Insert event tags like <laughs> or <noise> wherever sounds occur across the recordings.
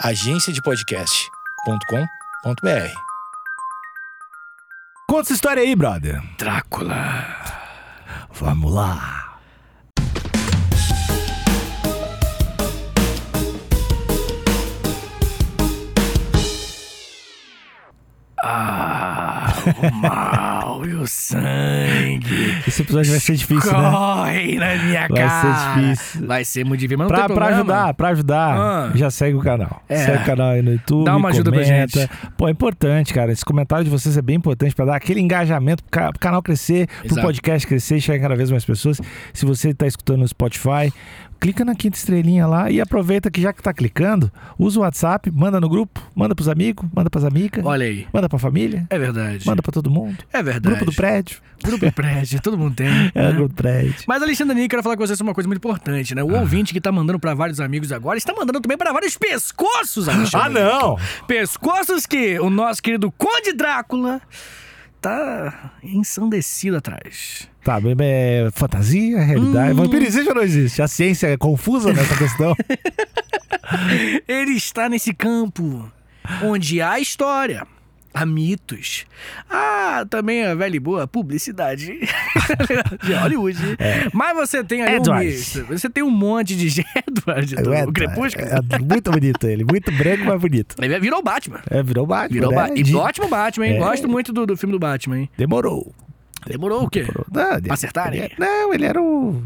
agenciadepodcast.com.br. Conta essa história aí, brother. Drácula. Vamos lá. Ah, <laughs> o mal e o sangue. Esse episódio vai ser difícil, né? Corre na minha Vai ser cara. difícil. Vai ser muito difícil, mas Pra, pra ajudar, pra ajudar, Ah. já segue o canal. É. Segue o canal aí no YouTube. Dá uma ajuda pra comenta. gente. Pô, é importante, cara. Esse comentário de vocês é bem importante pra dar aquele engajamento pro, ca- pro canal crescer, pro Exato. podcast crescer e chegar cada vez mais pessoas. Se você tá escutando no Spotify, clica na quinta estrelinha lá e aproveita que já que tá clicando, usa o WhatsApp, manda no grupo, manda pros amigos, manda pras amigas, Olha aí. manda pra família, É verdade. manda pra todo mundo. É verdade. Grupo do prédio. Grupo do prédio, todo mundo tem. <laughs> É, né? grupo do prédio. Mas, Alexandre eu quero falar com vocês sobre uma coisa muito importante, né? O Ah. ouvinte que tá mandando pra vários amigos agora está mandando também pra vários pescoços, Alexandre. Ah, não! Pescoços que o nosso querido Conde Drácula tá ensandecido atrás. Tá, bem, é fantasia, realidade. Hum. Vampirismo não existe. A ciência é confusa nessa <laughs> questão. Ele está nesse campo onde há história, há mitos, há também a velha e boa publicidade <laughs> de Hollywood. Mas você tem aí um Edward. misto. Você tem um monte de <laughs> Edward do É, Crepúsculo. é muito bonito ele. Muito branco, mas bonito. Ele virou Batman. É, virou Batman. Virou né? Batman. E De- ótimo Batman, hein? É. Gosto muito do, do filme do Batman, hein? Demorou. Demorou o quê? Demorou. Não, ele- Acertarem? ele- não, ele era o...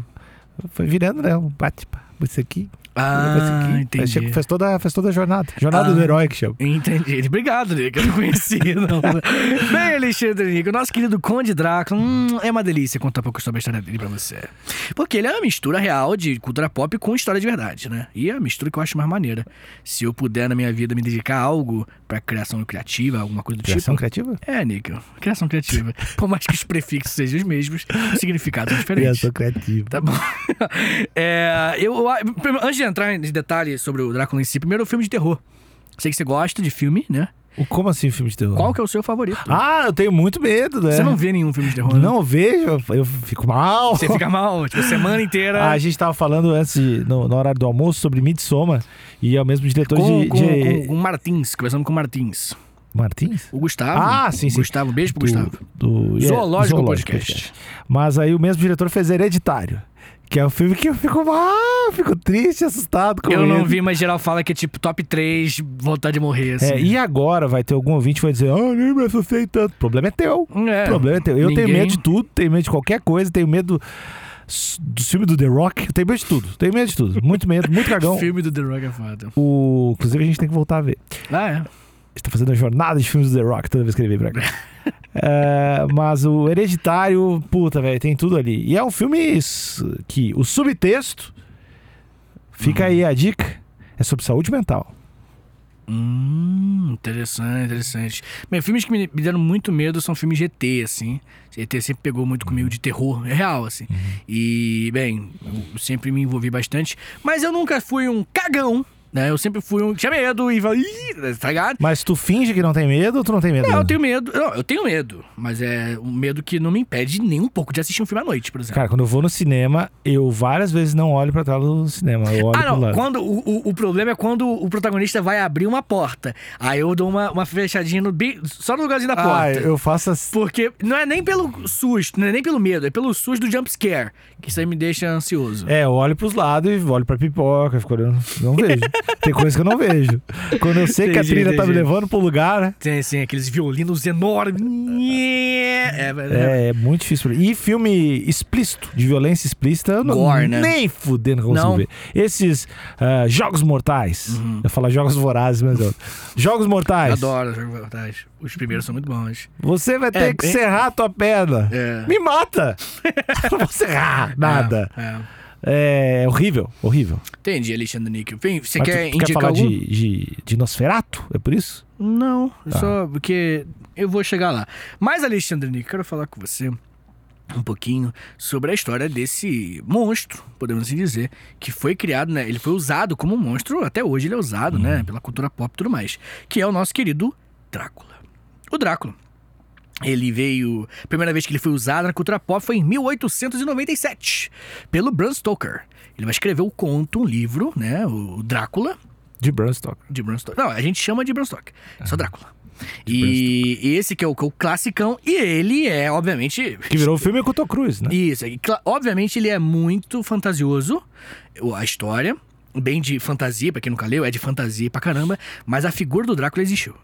Foi virando, né? O Batman. Isso aqui. Ah, aqui. entendi. Fez toda, fez toda a jornada. Jornada Ah. do herói que chama. Entendi. Obrigado, Nico. Eu não conhecia, não. <laughs> Bem, Alexandre Nico, nosso querido Conde Drácula, hum, é uma delícia contar um pouco sobre a história dele pra você. Porque ele é uma mistura real de cultura pop com história de verdade, né? E é a mistura que eu acho mais maneira. Se eu puder na minha vida me dedicar a algo pra criação criativa, alguma coisa do Criação tipo. criativa? É, Nico. Criação criativa. <laughs> Por mais que os prefixos sejam os mesmos, os significados são diferentes. Criação criativa. Tá bom. <laughs> É, eu, antes de entrar em detalhes sobre o Drácula em si, primeiro o filme de terror. Sei que você gosta de filme, né? O- Como assim filme de terror? Qual que é o seu favorito? Ah, eu tenho muito medo, né? Você não vê nenhum filme de terror, né? Não vejo, eu fico mal. Você fica <laughs> mal, tipo, a semana inteira. A gente tava falando antes, de, no, no horário do almoço, sobre Midsommar. E é o mesmo diretor com, de... com, de- com, com o Martins, conversando com o Martins. Martins? O Gustavo. Ah, sim, sim. Gustavo, beijo pro Gustavo. Do, do Zoológico Podcast. Mas aí o mesmo diretor fez Hereditário. Que é um filme que eu fico eu fico triste, assustado com Eu não ele. vi, mas geral fala que é tipo top 3, vontade de morrer, assim. É, e agora vai ter algum ouvinte que vai dizer, ah, nem me assustei tanto. O problema é teu. É. O problema é teu. Eu tenho Ninguém- medo de tudo, tenho medo de qualquer coisa, tenho medo do filme do The Rock, eu tenho medo de tudo. Tenho medo de tudo. Muito medo, muito cagão. <laughs> filme do The Rock é foda. O... Inclusive a gente tem que voltar a ver. Ah, é. A gente tá fazendo a jornada de filmes do The Rock toda vez que ele vem pra cá. <laughs> É, mas o Hereditário, puta, velho, tem tudo ali. E é um filme que o subtexto, fica aí a dica, é sobre saúde mental. Hum, interessante, interessante. Bem, filmes que me, me deram muito medo são filmes de ET, assim. ET sempre pegou muito comigo de terror, é real, assim. E, bem, eu sempre me envolvi bastante. Mas eu nunca fui um cagão, né? Eu sempre fui um que tinha medo e falei, tá ligado? Mas tu finge que não tem medo ou tu não tem medo? Não, eu tenho medo. Não, eu tenho medo. Mas é um medo que não me impede nem um pouco de assistir um filme à noite, por exemplo. Cara, quando eu vou no cinema, eu várias vezes não olho pra tela do cinema. Eu olho Ah, não. lado. Quando, o, o, o problema é quando o protagonista vai abrir uma porta. Aí eu dou uma, uma fechadinha no, bi- só no lugarzinho da porta. Ah, eu faço assim. Porque não é nem pelo susto, não é nem pelo medo, é pelo susto do jump scare. Que isso aí me deixa ansioso. É, eu olho pros lados e olho pra pipoca, fico olhando. Não vejo. <laughs> tem coisa que eu não vejo. Quando eu sei que a Entendi, trilha tá me levando pro lugar, né? Tem assim, aqueles violinos enormes. É, velho. É, é muito difícil. E filme explícito, de violência explícita, eu não, Gore, né? nem fudendo consigo Não. Uhum. ver. Esses ah, Jogos Mortais. Eu falo Jogos Vorazes, mas eu... Jogos Mortais. Adoro jogos mortais. Os primeiros são muito bons. Você vai ter É, que bem- serrar a tua perna. É. Me mata! <laughs> não vou serrar nada. É, é. Horrível, horrível. Entendi, Alexandre Níquel. Você Mas quer tu, tu quer indicar falar algum? de, de, de Nosferato? É por isso? Não, Tá. só porque eu vou chegar lá. Mas, Alexandre Nick, quero falar com você um pouquinho sobre a história desse monstro, podemos assim dizer, que foi criado, né? Ele foi usado como um monstro, até hoje ele é usado, Uhum. né? Pela cultura pop e tudo mais. Que é o nosso querido Drácula. O Drácula. Ele veio. A primeira vez que ele foi usado na cultura pop foi em 1897, pelo Bram Stoker. Ele vai escrever o conto, um livro, né? O Drácula. De Bram Stoker. De Bram Stoker. Não, a gente chama de Bram Stoker. É só Drácula. E, e esse que é o, é o classicão. E ele é, obviamente... Que virou o filme com o Tom Cruise, né? Isso. E, obviamente ele é muito fantasioso, a história. Bem de fantasia, pra quem nunca leu, é de fantasia pra caramba. Mas a figura do Drácula existiu.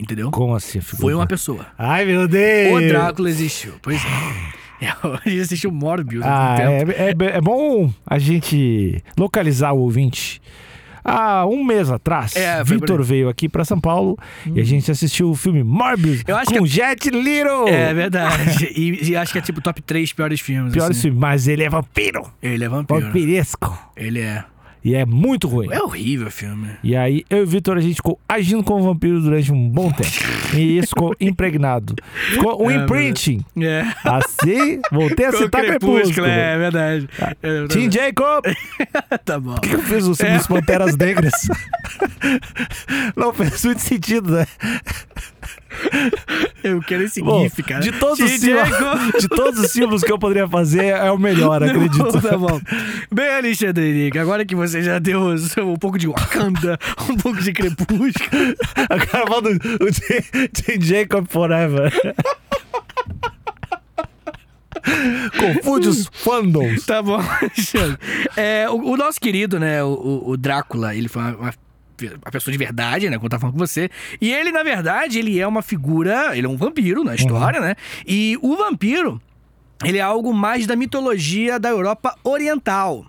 Entendeu? Como assim? Foi uma pessoa. Ai, meu Deus! O Drácula existiu. Pois é. <gasps> é hoje existiu Morbius Ah, é, é, é bom a gente localizar o ouvinte. Há um mês atrás, É, Vitor veio aqui pra São Paulo e a gente assistiu o filme Morbius Eu acho com que- Jet Little. É verdade. E, e acho que é tipo top 3 piores filmes. Pior assim. filme, mas ele é vampiro. Ele é vampiro. Vampiresco. Ele é. E é muito ruim. É horrível o filme. E aí, eu e o Vitor, a gente ficou agindo como vampiro durante um bom tempo. <laughs> e isso ficou impregnado. Ficou um É, imprinting. É. Assim, voltei a Com citar Crepúsculo. É verdade. É verdade. Tim Jacob! <laughs> Tá bom. Por que eu fiz o filme É. dos Panteras Negras? <laughs> Não fez muito sentido, né? Eu quero esse Bom, gif, cara. de todos, os símbolos, de todos os símbolos que eu poderia fazer, é o melhor, <laughs> acredito. Tá bom. Bem, Alexandre Henrique, agora que você já deu um pouco de Wakanda, um pouco de Crepúsculo. <laughs> Acabou do o Tim Jacob Forever. <laughs> Confunde os fandoms. Tá bom, Alexandre. É, o, o nosso querido, né, o, o- o Drácula, ele foi uma, uma, uma pessoa de verdade, né, eu tava falando com você. E ele, na verdade, ele é uma figura, ele é um vampiro na história, né? E o vampiro, ele é algo mais da mitologia da Europa Oriental.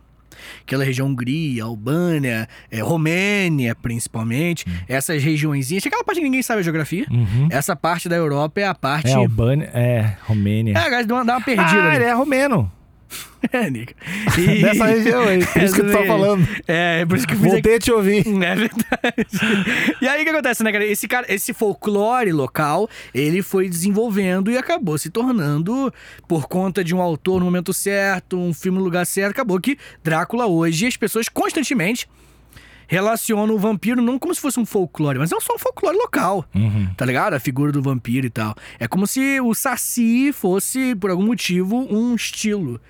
Aquela região Hungria, Albânia, é, Romênia, principalmente. Essas regiõezinhas. Aquela parte que ninguém sabe a geografia. Essa parte da Europa é a parte. É Albânia, é Romênia. É, dá uma, dá uma perdida. ah, ali. ele é romeno. <laughs> É, Nica. E- <laughs> Dessa região aí, por <laughs> isso que tu tá falando. É, é por isso que eu fiz Voltei a te ouvir. É verdade. e aí o que acontece, né, cara? Esse, cara? esse folclore local, ele foi desenvolvendo e acabou se tornando, por conta de um autor no momento certo, um filme no lugar certo, acabou que Drácula hoje, as pessoas constantemente relacionam o vampiro não como se fosse um folclore, mas não só um folclore local. Uhum. Tá ligado? A figura do vampiro e tal. É como se o Saci fosse, por algum motivo, um estilo.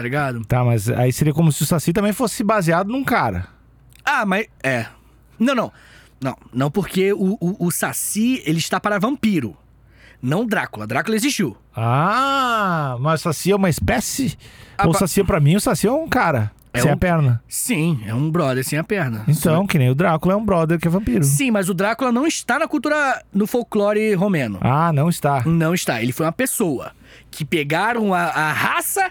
Tá ligado? Tá, mas aí seria como se o Saci também fosse baseado num cara. Ah, mas. É. Não, não. Não, não porque o, o, o Saci, ele está para vampiro. Não Drácula. Drácula existiu. Ah, mas o Saci é uma espécie? Ah, Ou o pa- Saci, pra mim, o Saci é um cara. É sem um- a perna. Sim, é um brother sem a perna. Então, que nem o Drácula é um brother que é vampiro. Sim, mas o Drácula não está na cultura, no folclore romeno. Ah, não está. Não está. Ele foi uma pessoa que pegaram a, a raça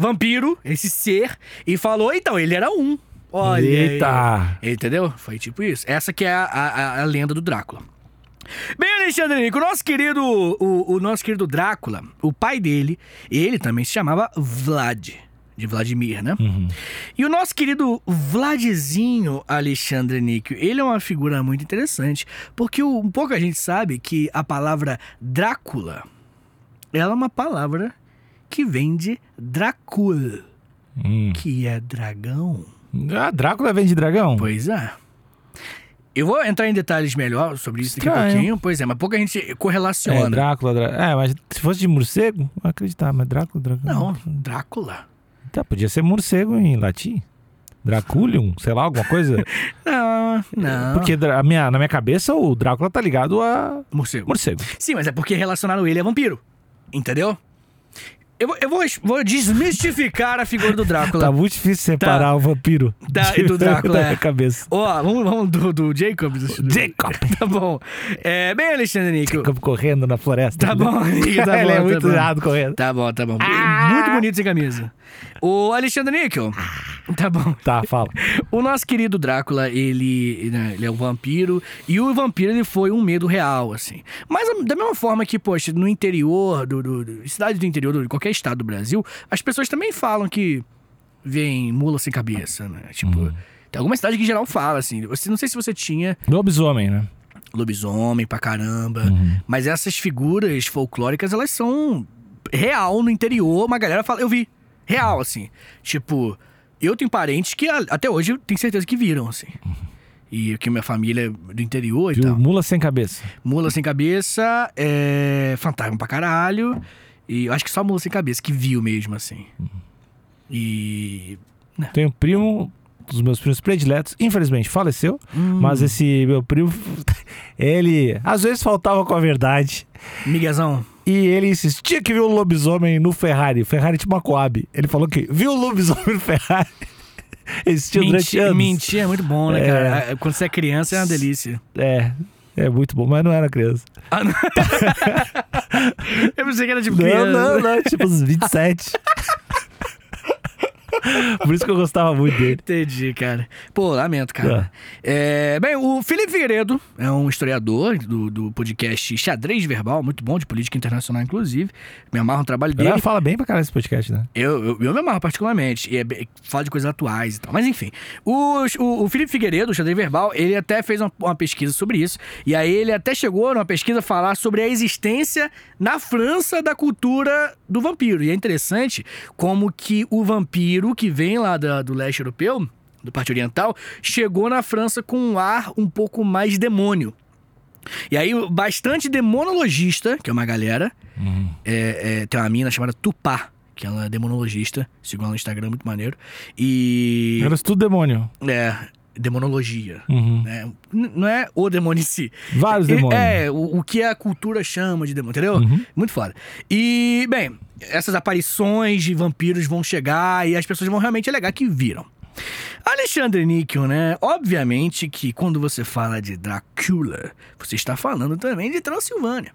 vampiro, esse ser, e falou, então, ele era um. Olha. aí. Eita! Entendeu? Foi tipo isso. Essa que é a, a, a lenda do Drácula. Bem, Alexandre Nico, o nosso querido, o, o nosso querido Drácula, o pai dele, ele também se chamava Vlad, de Vladimir, né? Uhum. E o nosso querido Vladzinho Alexandre Níquel, ele é uma figura muito interessante, porque o- um pouco a gente sabe que a palavra Drácula, ela é uma palavra que vem de Dracul, Hum. que é dragão. Ah, Drácula vem de dragão? Pois é. Eu vou entrar em detalhes melhor sobre isso daqui a Estranho. pouquinho. Pois é, mas pouca gente É, correlaciona. Drácula, Drá- É, mas se fosse de morcego, eu acreditar, mas Drácula, dragão. Não, Drácula. Tá, podia ser morcego em latim. Draculium, sei lá, alguma coisa. <laughs> Não, não. Porque dra- a minha, na minha cabeça o Drácula tá ligado a Morcego. morcego. Sim, mas é porque relacionaram ele a vampiro. Entendeu? Eu, vou- eu vou, vou desmistificar a figura do Drácula. <laughs> Tá muito difícil separar o vampiro Tá, e do <laughs> Drácula, da é. cabeça. Ó, vamos, vamos do, do Jacob. Jacob. <laughs> Tá bom. É, bem, Alexandre Níquel. Jacob correndo na floresta. Tá bom, amigo, tá Ele bom, é tá muito bom. irado correndo. Tá bom, tá bom. Muito bonito sem camisa. O Alexandre Níquel. <laughs> Tá bom. Tá, fala. O nosso querido Drácula, ele, né, ele é um vampiro. E o vampiro, ele foi um medo real, assim. Mas da mesma forma que, poxa, no interior, do, do, do- cidade do interior, de qualquer estado do Brasil, as pessoas também falam que vem mula sem cabeça, né? Tipo, tem alguma cidade que em geral fala, assim. Você, não sei se você tinha Lobisomem, né? lobisomem pra caramba. Mas essas figuras folclóricas, elas são real no interior. Uma galera fala, eu vi. Real, assim. Tipo, eu tenho parentes que até hoje eu tenho certeza que viram, assim. E que minha família é do interior e tal. Mula sem cabeça. Mula sem cabeça, é. Fantasma pra caralho. E eu acho que só mula sem cabeça que viu mesmo, assim. E. Tenho um primo dos meus primos prediletos. Infelizmente faleceu, Hum. mas esse meu primo, <laughs> ele às vezes faltava com a verdade. Miguezão. E ele insistia que viu o lobisomem no Ferrari. O Ferrari tinha uma Coab. Ele falou que viu o lobisomem no Ferrari. <laughs> Existia durante anos. mentir é muito bom, né, É. cara? Quando você é criança é uma delícia. É, é muito bom, mas não era criança. Ah, não. <laughs> Eu pensei que era tipo Não, criança. não, não, tipo uns 27. <laughs> <laughs> Por isso que eu gostava muito dele. Entendi, cara. Pô, lamento, cara. É, bem, o Felipe Figueiredo é um historiador do, do podcast Xadrez Verbal, muito bom, de política internacional, inclusive. Me amarra o trabalho dele. galera fala bem pra caralho esse podcast, né? Eu, eu, eu me amarro particularmente. E é fala de coisas atuais e tal. Mas enfim. O, o, o Felipe Figueiredo, o xadrez verbal, ele até fez uma, uma pesquisa sobre isso. E aí ele até chegou numa pesquisa a falar sobre a existência na França da cultura do vampiro. E é interessante como que o vampiro que vem lá da- do leste europeu, do parte oriental, chegou na França com um ar um pouco mais demônio. E aí, bastante demonologista, que é uma galera, é, é, tem uma mina chamada Tupá, que ela é demonologista, sigo ela no Instagram, muito maneiro. E. Era tudo demônio. É, demonologia. Uhum. né? Não é o demônio em si. Vários É- demônios. É, o, o que a cultura chama de demônio, entendeu? Uhum. Muito foda. E, bem, essas aparições de vampiros vão chegar e as pessoas vão realmente alegar que viram. Alexandre Níquel, né? Obviamente que quando você fala de Drácula, você está falando também de Transilvânia.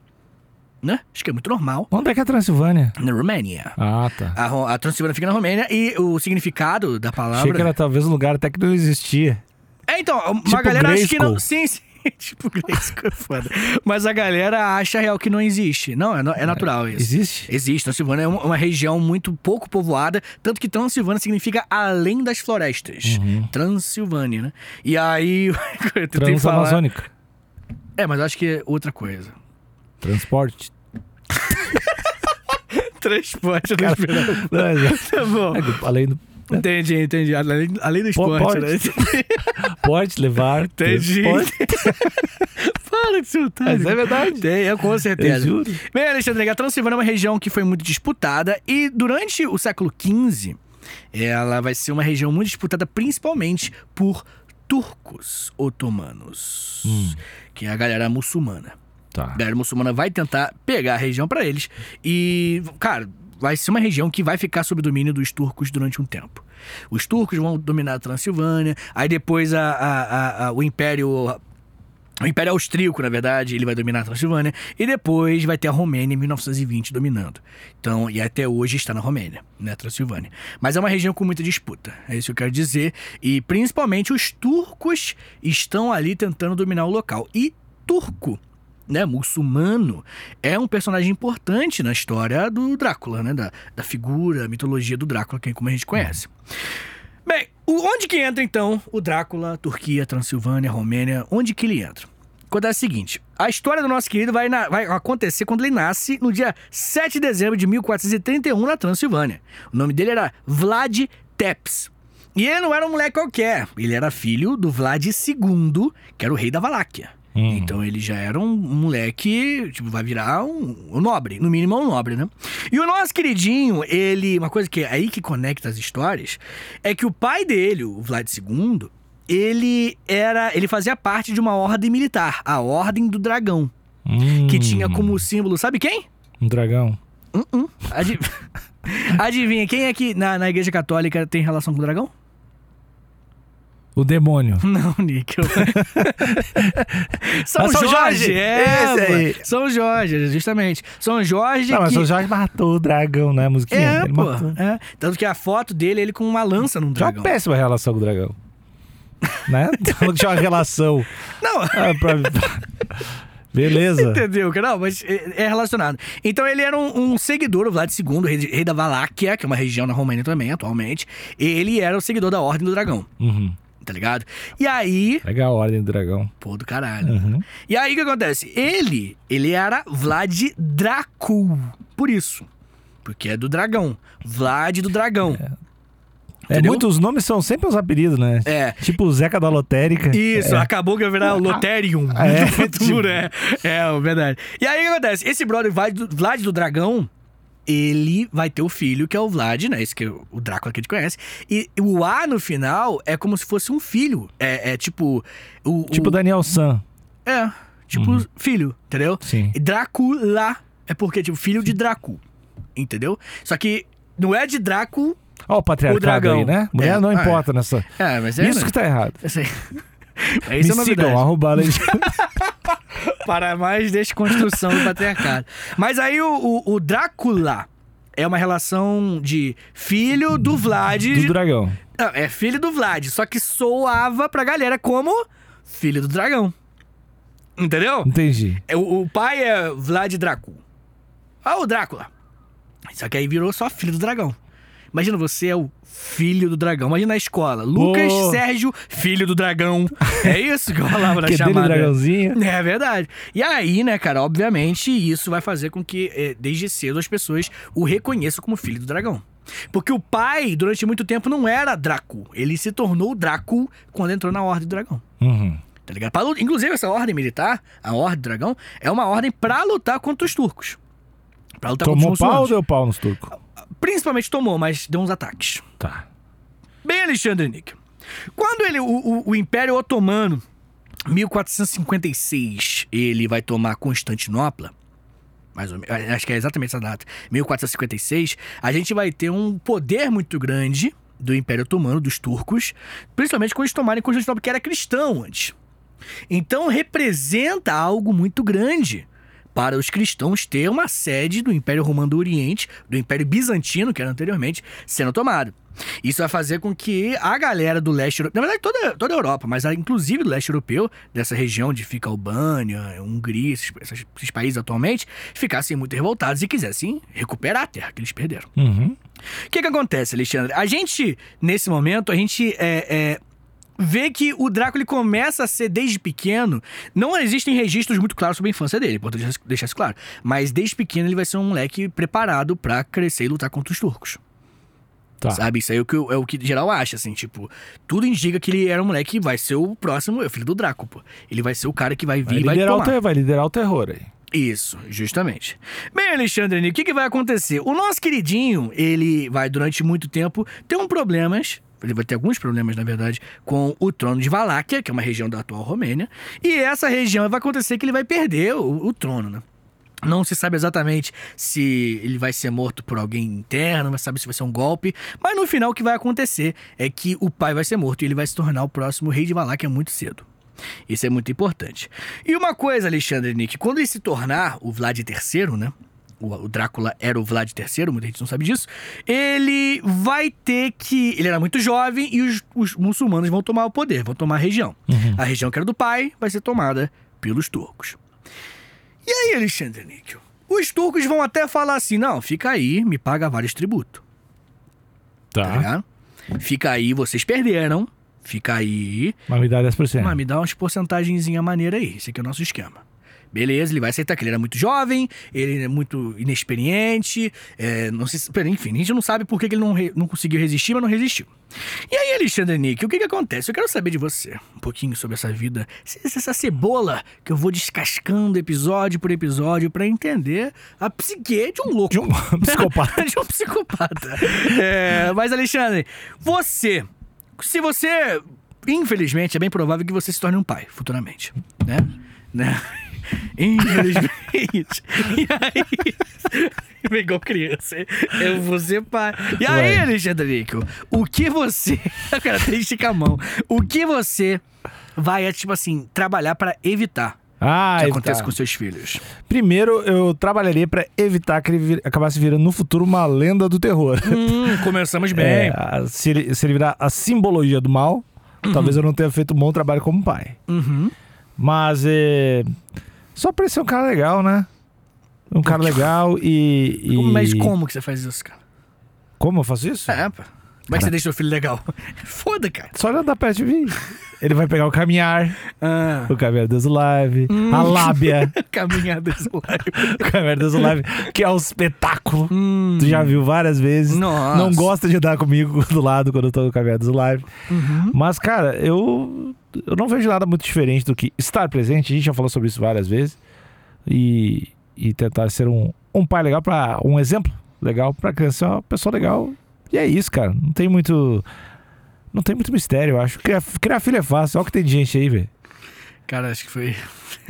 Né? Acho que é muito normal. Onde é que é a Transilvânia? Na Romênia. Ah, tá. A, a Transilvânia fica na Romênia e o significado da palavra. Achei que era talvez um lugar até que não existia. É, então, uma Tipo galera acha que não. Grayskull. Sim, sim. <laughs> tipo Grayskull é foda. Mas a galera acha real que não existe. Não, é, no- é natural isso. Existe? Existe. Transilvânia é uma, região muito pouco povoada, tanto que Transilvânia significa além das florestas. Uhum. Transilvânia, né? E aí. <laughs> eu tentei falar. Transamazônica. É, mas eu acho que é outra coisa. Transporte. <laughs> Transporte, eu não esperava. É- Tá bom. é do- além do Entendi, entendi. Além, além do esporte, pode. né? <laughs> porte, levar. Entendi. transporte. Para <laughs> que otário. Mas é verdade. Tem, é, com Eu certeza. juro. Bem, Alexandre, a Transilvânia é uma região que foi muito disputada e durante o século XV ela vai ser uma região muito disputada principalmente por turcos otomanos, que é a galera muçulmana. Tá. A galera muçulmana vai tentar pegar a região pra eles e, cara, vai ser uma região que vai ficar sob domínio dos turcos durante um tempo. Os turcos vão dominar a Transilvânia, aí depois a- a- a- o Império o Império Austríaco, na verdade, ele vai dominar a Transilvânia. E depois vai ter a Romênia em 1920 dominando. Então, e até hoje está na Romênia, né, Transilvânia. Mas é uma região com muita disputa, é isso que eu quero dizer. E principalmente os turcos estão ali tentando dominar o local. E turco, né, muçulmano, é um personagem importante na história do Drácula, né, da, da figura, mitologia do Drácula, que como a gente conhece. Bem, onde que entra então o Drácula, Turquia, Transilvânia, Romênia? Onde que ele entra? Acontece o seguinte: a história do nosso querido vai, na- vai acontecer quando ele nasce no dia 7 de dezembro de 1431 na Transilvânia. O nome dele era Vlad Tepes. E ele não era um moleque qualquer, ele era filho do Vlad II, que era o rei da Valáquia. Hum. Então ele já era um moleque, tipo, vai virar um, um nobre, no mínimo um nobre, né? E o nosso queridinho, ele, uma coisa que é aí que conecta as histórias, é que o pai dele, o Vlad II, ele era, ele fazia parte de uma ordem militar, a Ordem do Dragão, que Hum, tinha como símbolo, sabe quem? Um dragão. Uh-uh. Adi- <laughs> Adivinha, quem é que na, na igreja católica tem relação com o dragão? O demônio. <laughs> Não, Níquel. <laughs> São, Ah, São Jorge, Jorge, é. São Jorge, justamente. São Jorge Não, mas que... o Jorge matou o dragão, né? A musiquinha. É, ele pô. matou. é. Tanto que a foto dele, ele com uma lança num Tinha uma dragão. péssima relação com o dragão. <laughs> né? Não tinha uma relação. Não, Ah, pra- Beleza. entendeu? Não, mas é é relacionado. Então ele era um, um seguidor, o Vlad II, rei, rei da Valáquia, que é uma região na Romênia também, atualmente. Ele era o seguidor da Ordem do Dragão, Uhum. Tá ligado? E aí... Legal a ordem do dragão. Pô, do caralho. Uhum. E aí o que acontece? Ele, ele era Vlad Dracul. Por isso. Porque é do dragão. Vlad do dragão. É, Entendeu? muitos nomes são sempre os apelidos, né? É. Tipo o Zeca da Lotérica. Isso, É. acabou que vai virar o Loterium É, <laughs> do futuro, é. É, é verdade. E aí o que acontece? Esse brother Vlad do, Vlad do Dragão, ele vai ter o filho, que é o Vlad, né? Esse que é o Drácula que a gente conhece. E o A no final é como se fosse um filho. É, é tipo. O, Tipo o- Daniel San. É, tipo filho, entendeu? Sim. E Drácula é porque, tipo, filho de Dracu. Entendeu? Só que não é de Draco. Ó o patriarcado O dragão. aí, né? Mulher É, não ah, importa nessa... É, mas é. Isso né? que tá errado. Isso aí. <laughs> É Me isso é novidade. sigam, arroba <laughs> <laughs> Para mais desconstrução do patriarcado. Mas aí o, o, o Drácula é uma relação de filho do Vlad. do dragão. Não, é filho do Vlad, só que soava pra galera como filho do dragão. Entendeu? Entendi. É, O, o pai é Vlad Dracu. Ah, o Drácula. Só que aí virou só filho do dragão. Imagina, você é o filho do dragão. Imagina na escola. Lucas Pô. Sérgio, filho do dragão. <laughs> É isso que rolava na Que dele chamada. dragãozinho. <laughs> É verdade. E aí, né, cara, obviamente isso vai fazer com que, eh, desde cedo, as pessoas o reconheçam como filho do dragão. Porque o pai, durante muito tempo, não era Draco. Ele se tornou Draco quando entrou na Ordem do Dragão. Uhum. Tá ligado? Pra Inclusive, essa ordem militar, a Ordem do Dragão, é uma ordem pra lutar contra os turcos. Pra lutar Tomou contra os pau ou deu pau nos turcos? Principalmente tomou, mas deu uns ataques. Tá. Bem, Alexandre Nick. Quando ele, o, o- o Império Otomano, 1456, ele vai tomar Constantinopla, mais ou menos, acho que é exatamente essa data, 1456, a gente vai ter um poder muito grande do Império Otomano, dos turcos, principalmente quando eles tomarem Constantinopla, que era cristão antes. Então representa algo muito grande para os cristãos ter uma sede do Império Romano do Oriente, do Império Bizantino, que era anteriormente, sendo tomado. Isso vai fazer com que a galera do leste europeu, na verdade toda, toda a Europa, mas a- inclusive do leste europeu, dessa região onde fica a Albânia, Hungria, esses, esses- países atualmente, ficassem muito revoltados e quisessem recuperar a terra que eles perderam. Uhum. O que que acontece, Alexandre? A gente, nesse momento, a gente é, é, vê que o Draco ele começa a ser desde pequeno. Não existem registros muito claros sobre a infância dele, importante deixar- isso claro. Mas desde pequeno ele vai ser um moleque preparado pra crescer e lutar contra os turcos. Tá. Sabe? Isso aí é o que, é o que geral acha, assim, tipo, tudo indica que ele era um moleque que vai ser o próximo, é o filho do Draco, pô. Ele vai ser o cara que vai vir Vai e vai liderar, o tomar. ter- vai liderar o terror aí. Isso, justamente. Bem, Alexandre, o que, que vai acontecer? O nosso queridinho, ele vai durante muito tempo ter um problemas. Ele vai ter alguns problemas, na verdade, com o trono de Valáquia, que é uma região da atual Romênia. E essa região vai acontecer que ele vai perder o, o trono, né? Não se sabe exatamente se ele vai ser morto por alguém interno, não sabe se vai ser um golpe. Mas no final o que vai acontecer é que o pai vai ser morto e ele vai se tornar o próximo rei de Valáquia muito cedo. Isso é muito importante. E uma coisa, Alexandre Nick, quando ele se tornar o Vlad III, né? O, o Drácula era o Vlad III, muita gente não sabe disso. Ele vai ter que. Ele era muito jovem e os, os muçulmanos vão tomar o poder, vão tomar a região. A região que era do pai vai ser tomada pelos turcos. E aí, Alexandre Níquel? Os turcos vão até falar assim: não, fica aí, me paga vários tributos. Tá Tá. Fica aí, vocês perderam. Fica aí, Mas me dá 10%. mas me dá umas porcentagenzinha maneira aí. Esse aqui é o nosso esquema. Beleza, ele vai aceitar que ele era muito jovem, ele é muito inexperiente, é, não se- enfim, a gente não sabe por que que ele não, re- não conseguiu resistir, mas não resistiu. E aí, Alexandre Nick, o que que acontece? Eu quero saber de você um pouquinho sobre essa vida, essa cebola que eu vou descascando episódio por episódio pra entender a psique de um louco. De um <laughs> psicopata. de um psicopata. <laughs> É, mas, Alexandre, você, se você, infelizmente, é bem provável que você se torne um pai futuramente, né? né? Infelizmente. <laughs> e aí. Igual criança. Eu vou ser pai. E aí, Ué. Alexandre Níquel, o que você. <laughs> Quero até esticar a mão. O que você vai, é, tipo assim, trabalhar pra evitar Ah, que aconteça com seus filhos? Primeiro, eu trabalharia pra evitar que ele vir- acabasse virando no futuro uma lenda do terror. Hum, começamos <laughs> bem. É, se, ele, se ele virar a simbologia do mal, talvez eu não tenha feito um bom trabalho como pai. Uhum. Mas é. Só pra ele ser um cara legal, né? Um cara legal e. e- Mas como que você faz isso, cara? Como eu faço isso? É, pô. Como é que você deixa seu filho legal? <laughs> Foda, cara. Só olhar da Pet TV. Ele vai pegar o caminhar, Ah. o caminhar Deus Live, Hum. a lábia, <laughs> Caminhadas live. <laughs> o caminhar Deus Live, que é um espetáculo. Hum. Tu já viu várias vezes. Nossa. Não gosta de andar comigo do lado quando eu tô no caminhar Deus Live. Uhum. Mas, cara, eu, eu não vejo nada muito diferente do que estar presente. A gente já falou sobre isso várias vezes. E, e tentar ser um, um pai legal para um exemplo legal pra criança, uma pessoa legal. E é isso, cara. Não tem muito. Não tem muito mistério, eu acho. Criar, criar filho é fácil. Olha o que tem de gente aí, velho. Cara, acho que foi.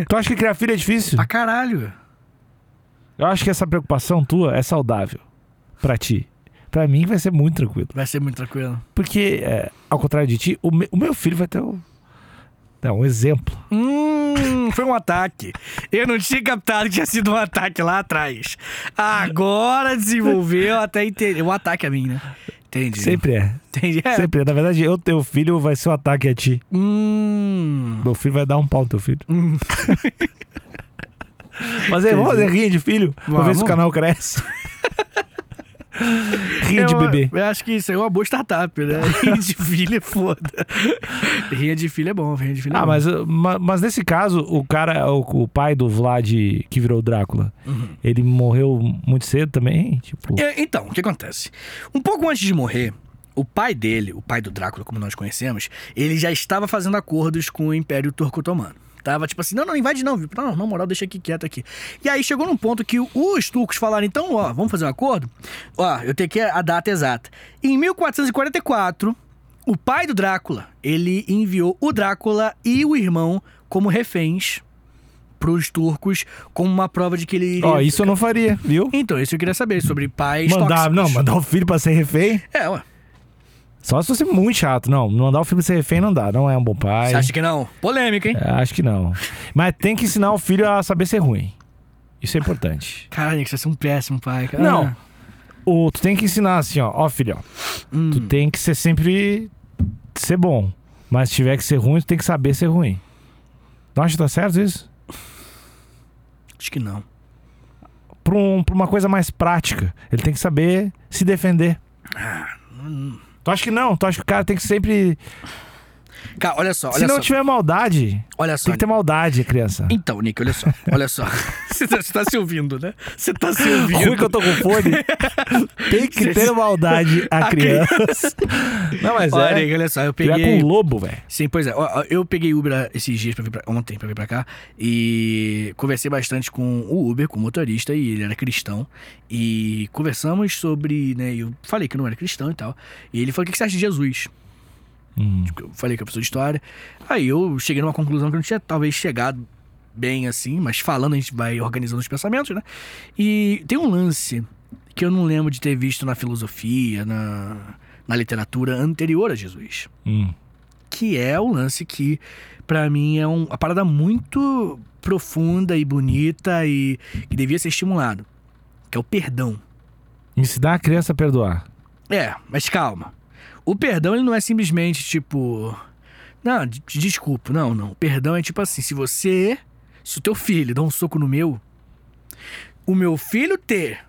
Tu acha que criar filho é difícil? Pra caralho. Eu acho que essa preocupação tua é saudável pra ti. Pra mim vai ser muito tranquilo. Vai ser muito tranquilo. Porque, é, ao contrário de ti, o, me- o meu filho vai ter um, é, um exemplo. Hum, foi um ataque. Eu não tinha captado que tinha sido um ataque lá atrás. Agora desenvolveu até entender. Um ataque a mim, né? Entendi. Sempre é. Entendi. É. Sempre é. Na verdade, eu, teu filho, vai ser um ataque a ti. Hum. Meu filho vai dar um pau no teu filho. Hum. <laughs> Mas aí, vamos fazer rinha de filho? Pra ver Vamos. se o canal cresce. <laughs> <laughs> rinha de Eu- bebê. Eu acho que isso aí é uma boa startup, né? <laughs> Rinha de filho é foda. Rinha de filho é bom, rinha de filho é Ah, bom. mas, uh, ma- mas nesse caso, o cara, o, o pai do Vlad que virou Drácula, Uhum. ele morreu muito cedo também? Tipo, É, Então, o que acontece? Um pouco antes de morrer, o pai dele, o pai do Drácula, como nós conhecemos, ele já estava fazendo acordos com o Império Turco-Otomano. Tava tipo assim, não, não invade não, viu? Não, na moral, deixa aqui quieto aqui. E aí chegou num ponto que os turcos falaram, então, ó, vamos fazer um acordo? Ó, eu tenho aqui a data exata. Em 1444, o pai do Drácula, ele enviou o Drácula e o irmão como reféns pros turcos, como uma prova de que ele ó, isso eu não faria, viu? Então, isso eu queria saber, sobre pais Mandar, tóxicos. não, mandar o filho pra ser refém? É, ué. Só se fosse muito chato. Não, mandar o filho ser refém não dá. Não é um bom pai. Você acha que não? Polêmica, hein? É, acho que não. Mas tem que ensinar o filho a saber ser ruim. Isso é importante. Caralho, que você é um péssimo pai, cara. Não. O, tu tem que ensinar assim, ó. Ó, filho, ó. Hum. Tu tem que ser sempre. ser bom. Mas se tiver que ser ruim, tu tem que saber ser ruim. Não acha que tá certo isso? Acho que não. Pra, um- pra uma coisa mais prática. Ele tem que saber se defender. Hum. Tu acha que não? Tu acha que o cara tem que sempre. Cara, olha só, olha se não só. tiver maldade, Olha só. tem que ter maldade, criança. Então, Nick, olha só. Olha só. <laughs> você, tá, você tá se ouvindo, né? Você tá se ouvindo. Ruim que eu tô com fone. <laughs> tem que ter maldade a, A criança. não, mas Olha, é. Nick, olha só, eu Criar peguei. com lobo, velho. Sim, pois é. Eu peguei Uber esses dias pra vir pra, ontem pra vir pra cá e conversei bastante com o Uber, com o motorista, e ele era cristão. E conversamos sobre, né? Eu falei que não era cristão e tal. E ele falou: o que que você acha de Jesus? Hum. eu falei que é professor de história. Aí eu cheguei numa conclusão que eu não tinha talvez chegado bem assim, mas falando a gente vai organizando os pensamentos, né? E tem um lance que eu não lembro de ter visto na filosofia, na, na literatura anterior a Jesus, Hum. que é o lance que pra mim é um- uma parada muito profunda e bonita e que devia ser estimulado, que é o perdão. Ensinar a criança a perdoar. É, mas calma. O perdão, ele não é simplesmente tipo. Não, te desculpa. Não, não. O perdão é tipo assim: se você. Se o teu filho dá um soco no meu, o meu filho ter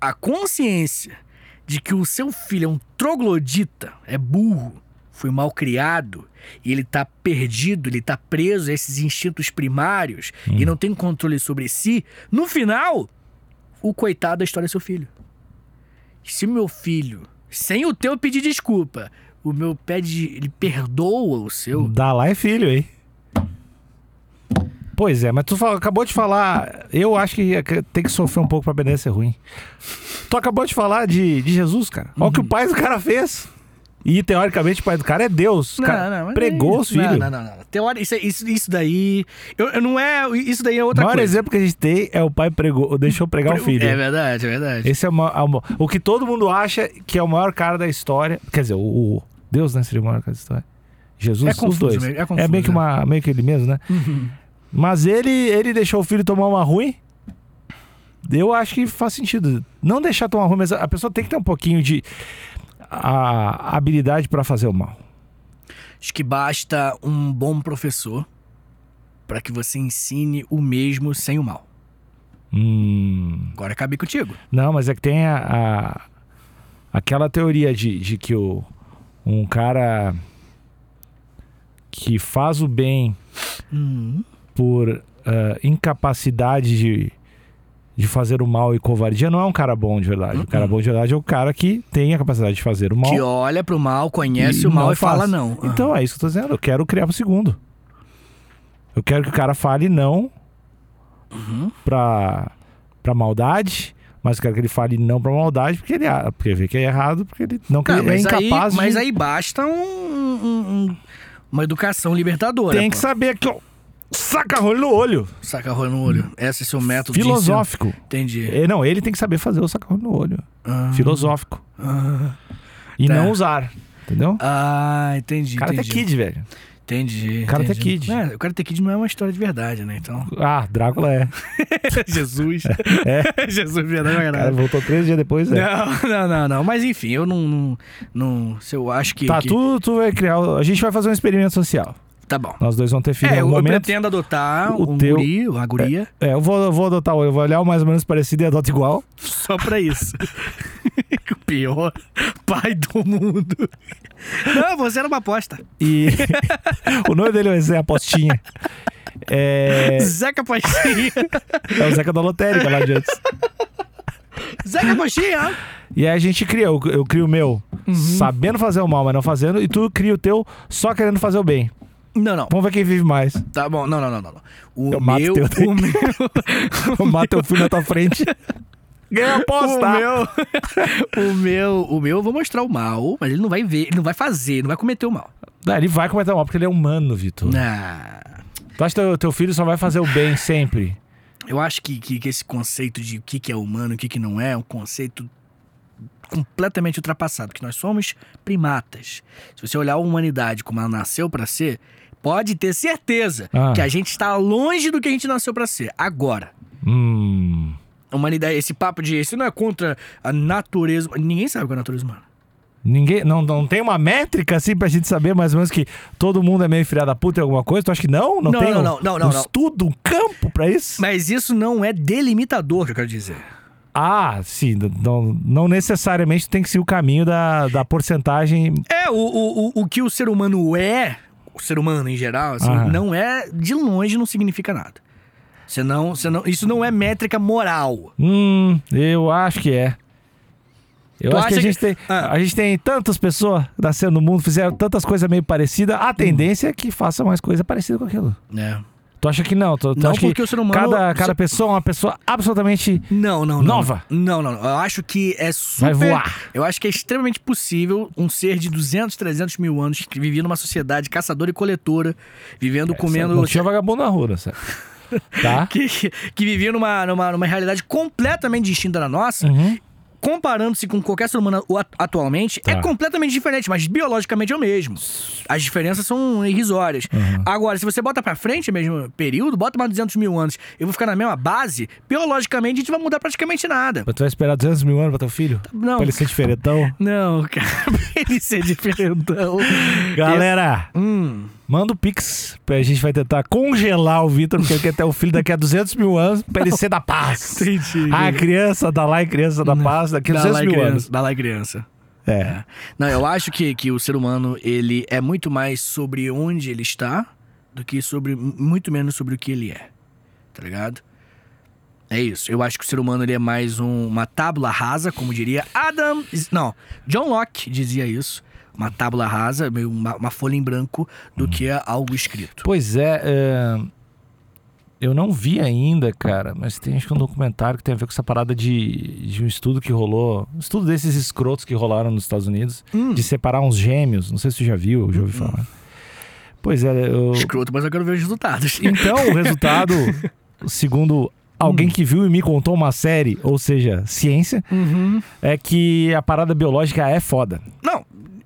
a consciência de que o seu filho é um troglodita, é burro, foi mal criado, e ele tá perdido, ele tá preso a esses instintos primários e não tem controle sobre si, no final, o coitado da história é seu filho. Se o meu filho, sem o teu pedir desculpa, o meu pede, ele perdoa o seu. Dá lá é filho, hein? Pois é, mas tu fala- acabou de falar. Eu acho que tem que sofrer um pouco pra ser ruim. Tu acabou de falar de, de Jesus, cara. Olha o que o pai do cara fez. E teoricamente o pai do cara é Deus. O cara mas pregou é os filhos. Não, não, não. não. Teori... Isso, isso, isso daí. Eu, eu não é. Isso daí é O outra maior coisa. exemplo que a gente tem é o pai pregou, deixou pregar o filho. É verdade, é verdade. Esse é o, maior- é o, o que todo mundo acha que é o maior cara da história. Quer dizer, o, o Deus, né? Seria o maior cara da história. Jesus, É os confuso dois. mesmo, é confuso, meio que, é. uma, meio que ele mesmo, né? Uhum. Mas ele, ele deixou o filho tomar uma ruim. Eu acho que faz sentido. Não deixar tomar ruim, mas a pessoa tem que ter um pouquinho de a habilidade pra fazer o mal. Acho que basta um bom professor para que você ensine o mesmo sem o mal. Hum, Agora acabei contigo. não, mas é que tem a, a- aquela teoria de, de que o, um cara que faz o bem Uhum. por ah, incapacidade de, de fazer o mal e covardia não é um cara bom de verdade. O cara bom de verdade é o cara que tem a capacidade de fazer o mal. Que olha pro mal, conhece E o mal e fala faz. não. Então é isso que eu tô dizendo. Eu quero criar pro segundo. Eu quero que o cara fale não Uhum. pra, pra maldade, Mas eu quero que ele fale não pra maldade, porque ele ah, porque vê que é errado, porque ele não, Não, ele é mas, aí, incapaz mas de... aí basta um- um- um- uma educação libertadora. Tem que pô. saber que ó, saca rolho no olho. Saca rolho no olho. Esse é seu método Filosófico. Entendi. É, não, ele tem que saber fazer o saca rolho no olho. Ah. Filosófico. E Tá. não usar. Entendeu? Ah, entendi. Karate entendi. Kid, velho. Entendi. Karate entendi. Kid. É, o Karate Kid não é uma história de verdade, né? Então. Ah, Drácula é. <laughs> Jesus. É. <laughs> Jesus, verdade, O cara verdade. voltou três dias depois, é. Não, não, não, não. Mas enfim, eu não. não, não se eu acho que. Tá, que- tu, tu vai criar. A gente vai fazer um experimento social. Tá bom. Nós dois vamos ter filho É, em eu, algum eu momento. pretendo adotar O um teu- guri, uma guria, É, eu vou, eu vou adotar o. Eu vou olhar o mais ou menos parecido e adoto igual. só pra isso. <laughs> o pior pai do mundo. Não, você era uma aposta. E <laughs> o nome dele vai ser Apostinha. É, Zeca Postinha. é o Zeca da Lotérica lá de antes. Zeca Postinha. E aí a gente cria, eu, eu crio o meu Uhum. sabendo fazer o mal, mas não fazendo, e tu cria o teu só querendo fazer o bem. Não, não. Vamos ver quem vive mais. Tá bom. Não, não, não, não. O Eu mato meu, teu o meu, <laughs> Mata teu filho na tua frente. <laughs> Ganha aposta. o meu, <laughs> o meu, o meu, eu vou mostrar o mal, mas ele não vai ver, ele não vai fazer, não vai cometer o mal. Não, ele vai cometer o mal, porque ele é humano, Vitor. Ah, Tu acha que teu, teu filho só vai fazer o bem sempre? eu acho que, que, que esse conceito de o que, que é humano e o que, que não é, é um conceito completamente ultrapassado, que nós somos primatas. Se você olhar a humanidade como ela nasceu pra ser, pode ter certeza Ah. que a gente está longe do que a gente nasceu pra ser. Agora, Hum. a humanidade, esse papo de isso não é contra a natureza, ninguém sabe o que é a natureza humana. Ninguém. Não, não tem uma métrica assim pra gente saber mais ou menos que todo mundo é meio filha da puta em alguma coisa? Tu acha que não? Não, Não, tem não, um, não, não, não, um estudo, um campo pra isso? Mas isso não é delimitador, que eu quero dizer. Ah, sim. Não, não necessariamente tem que ser o caminho da, da porcentagem. É, o, o, o, o que o ser humano é, o ser humano em geral, assim, Aham. não é, de longe, não significa nada. Senão, senão, isso não é métrica moral. Hum, eu acho que é. Eu Tu acho que a gente, que- tem, Ah. a gente tem tantas pessoas nascendo no mundo, fizeram tantas coisas meio parecidas, a tendência é que faça mais coisa parecida com aquilo. É. Tu acha que não? Tu, tu Não, acha que porque o ser humano- cada, cada pessoa é uma pessoa absolutamente Não, não, não. Nova? Não, não, não. Eu acho que é super... Vai voar. Eu acho que é extremamente possível um ser de 200, 300 mil anos que vivia numa sociedade caçadora e coletora, vivendo, comendo... Não tinha vagabundo na rua, sabe? <laughs> Tá? Que, que vivia numa, numa, numa realidade completamente distinta da nossa, Uhum. Comparando-se com qualquer ser humano atu- atualmente, é Tá. completamente diferente, mas biologicamente é o mesmo. As diferenças são irrisórias. Uhum. Agora, se você bota pra frente o mesmo período, bota mais 200 mil anos, eu vou ficar na mesma base, biologicamente a gente vai mudar praticamente nada. Mas tu vai esperar 200 mil anos pra teu filho? Não. Pra ele ser diferentão? Não, <laughs> cara, pra ele ser diferentão. Galera, Hum, manda o Pix. A gente vai tentar congelar o Vitor, porque ele quer ter o filho daqui a 200 mil anos pra ele ser da paz. <laughs> entendi. Ah, criança da lá e criança da paz daqui a Dá 200 lá, e mil criança, anos. dá lá, e criança. É. Não, eu acho que, que o ser humano, ele é muito mais sobre onde ele está do que sobre muito menos sobre o que ele é. Tá ligado? É isso. Eu acho que o ser humano ele é mais um- uma tábula rasa, como diria Adam. Não, John Locke dizia isso. Uma tábula rasa, meio uma, uma folha em branco, do que algo escrito. Pois é, é, eu não vi ainda, cara, mas tem acho que um documentário que tem a ver com essa parada de, de um estudo que rolou. Um estudo desses escrotos que rolaram nos Estados Unidos, Hum. de separar uns gêmeos. Não sei se tu já viu, já ouvi falar. Pois é, eu. Escroto, mas eu quero ver os resultados. <laughs> Então, o resultado, segundo alguém que viu e me contou uma série, ou seja, ciência, Uhum. é que a parada biológica é foda. Não,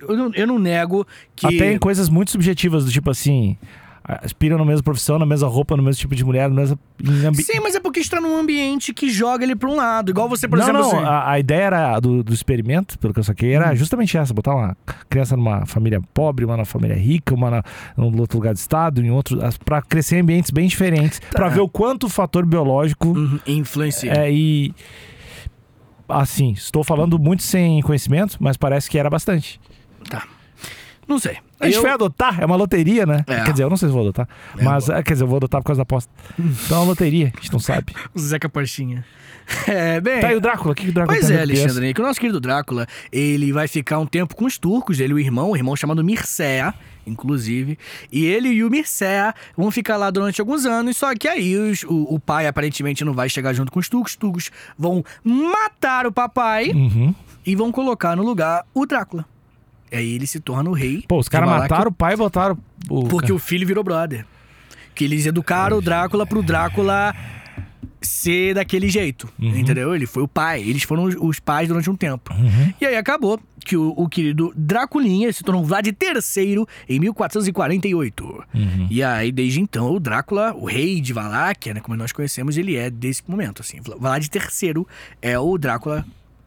eu não, eu não nego que. Até em coisas muito subjetivas, do tipo assim, aspiram na mesma profissão, na mesma roupa, no mesmo tipo de mulher, no mesmo ambi- Sim, mas é porque está num ambiente que joga ele pra um lado. Igual você, por não, exemplo. não, assim- a, a ideia era do, do experimento, pelo que eu saquei, Hum. era justamente essa: botar uma criança numa família pobre, uma na família rica, uma na, num outro lugar do estado, em outro, pra crescer em ambientes bem diferentes, pra ver o quanto o fator biológico Uhum, influencia. é e. Assim, estou falando muito sem conhecimento, mas parece que era bastante. Tá. Não sei. A gente Eu- vai adotar, é uma loteria, né? É. Quer dizer, eu não sei se vou adotar. É, mas, boa. é, quer dizer, eu vou adotar por causa da aposta. Então é uma loteria, a gente não sabe. <laughs> O Zeca Pastinha. É, bem. Tá, e o Drácula? O que, que o Drácula Pois é? Alexandre, que o nosso querido Drácula, ele vai ficar um tempo com os turcos, ele e o irmão, o irmão chamado Mircea. inclusive. E ele e o Mircea vão ficar lá durante alguns anos, só que aí os- o, o pai aparentemente não vai chegar junto com os Turcos. Os Turcos vão matar o papai Uhum. e vão colocar no lugar o Drácula. Aí ele se torna o rei. Pô, os caras mataram o pai e botaram o. Porque o filho virou brother. Que eles educaram o Drácula pro Drácula ser daquele jeito. Uhum. Entendeu? Ele foi o pai. Eles foram os, pais durante um tempo. Uhum. E aí acabou que o, o querido Draculinha se tornou Vlad III em 1448. Uhum. E aí, desde então, o Drácula, o rei de Valáquia, né, como nós conhecemos, ele é desse momento, assim. Vlad III é o Drácula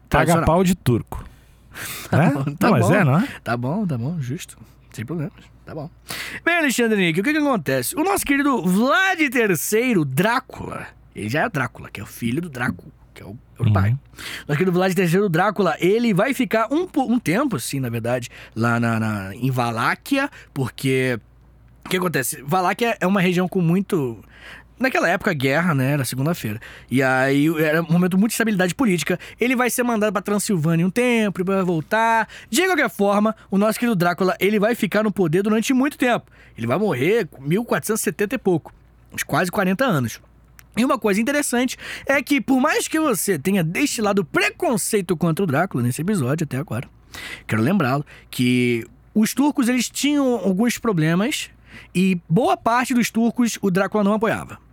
Paga pau de turco. <laughs> é? bom, não, tá mas bom. é, não é? Tá bom, tá bom, justo. Sem problemas. Tá bom. Bem, Alexandre Nick, o que que acontece? O nosso querido Vlad III, Drácula, ele já é Drácula, que é o filho do Drácula, que é o, é o Uhum. pai. Nosso querido Vlad III, Drácula, ele vai ficar um, um tempo, assim, na verdade, lá na, na- em Valáquia, porque... O que acontece? Valáquia é uma região com muito... Naquela época, guerra, né? Era segunda-feira. E aí era um momento de muita estabilidade política. Ele vai ser mandado pra Transilvânia um tempo, vai voltar. De qualquer forma, o nosso querido Drácula, ele vai ficar no poder durante muito tempo. Ele vai morrer com 1470 e pouco. Uns quase 40 anos. E uma coisa interessante é que, por mais que você tenha destilado preconceito contra o Drácula nesse episódio até agora, quero lembrá-lo que os turcos eles tinham alguns problemas e boa parte dos turcos o Drácula não apoiava.